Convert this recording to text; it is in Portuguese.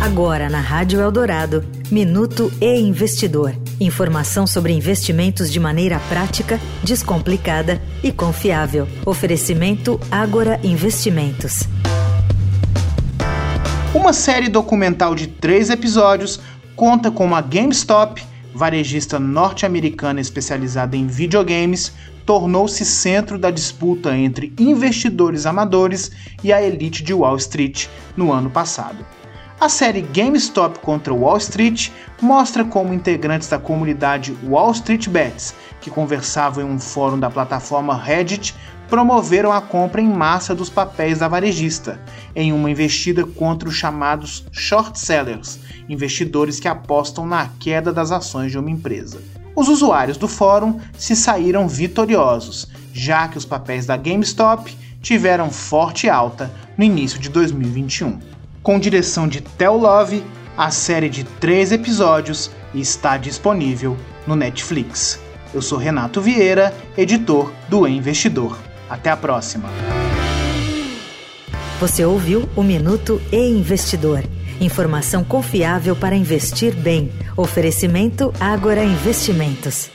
Agora na Rádio Eldorado, Minuto e Investidor. Informação sobre investimentos de maneira prática, descomplicada e confiável. Oferecimento Agora Investimentos. Uma série documental de três episódios conta como a GameStop, varejista norte-americana especializada em videogames, tornou-se centro da disputa entre investidores amadores e a elite de Wall Street no ano passado. A série GameStop contra Wall Street mostra como integrantes da comunidade Wall Street Bets, que conversavam em um fórum da plataforma Reddit, promoveram a compra em massa dos papéis da varejista, em uma investida contra os chamados short sellers, investidores que apostam na queda das ações de uma empresa. Os usuários do fórum se saíram vitoriosos, já que os papéis da GameStop tiveram forte alta no início de 2021 com direção de Tel Love, a série de três episódios está disponível no Netflix. Eu sou Renato Vieira, editor do Investidor. Até a próxima. Você ouviu o Minuto e Investidor. Informação confiável para investir bem. Oferecimento Agora Investimentos.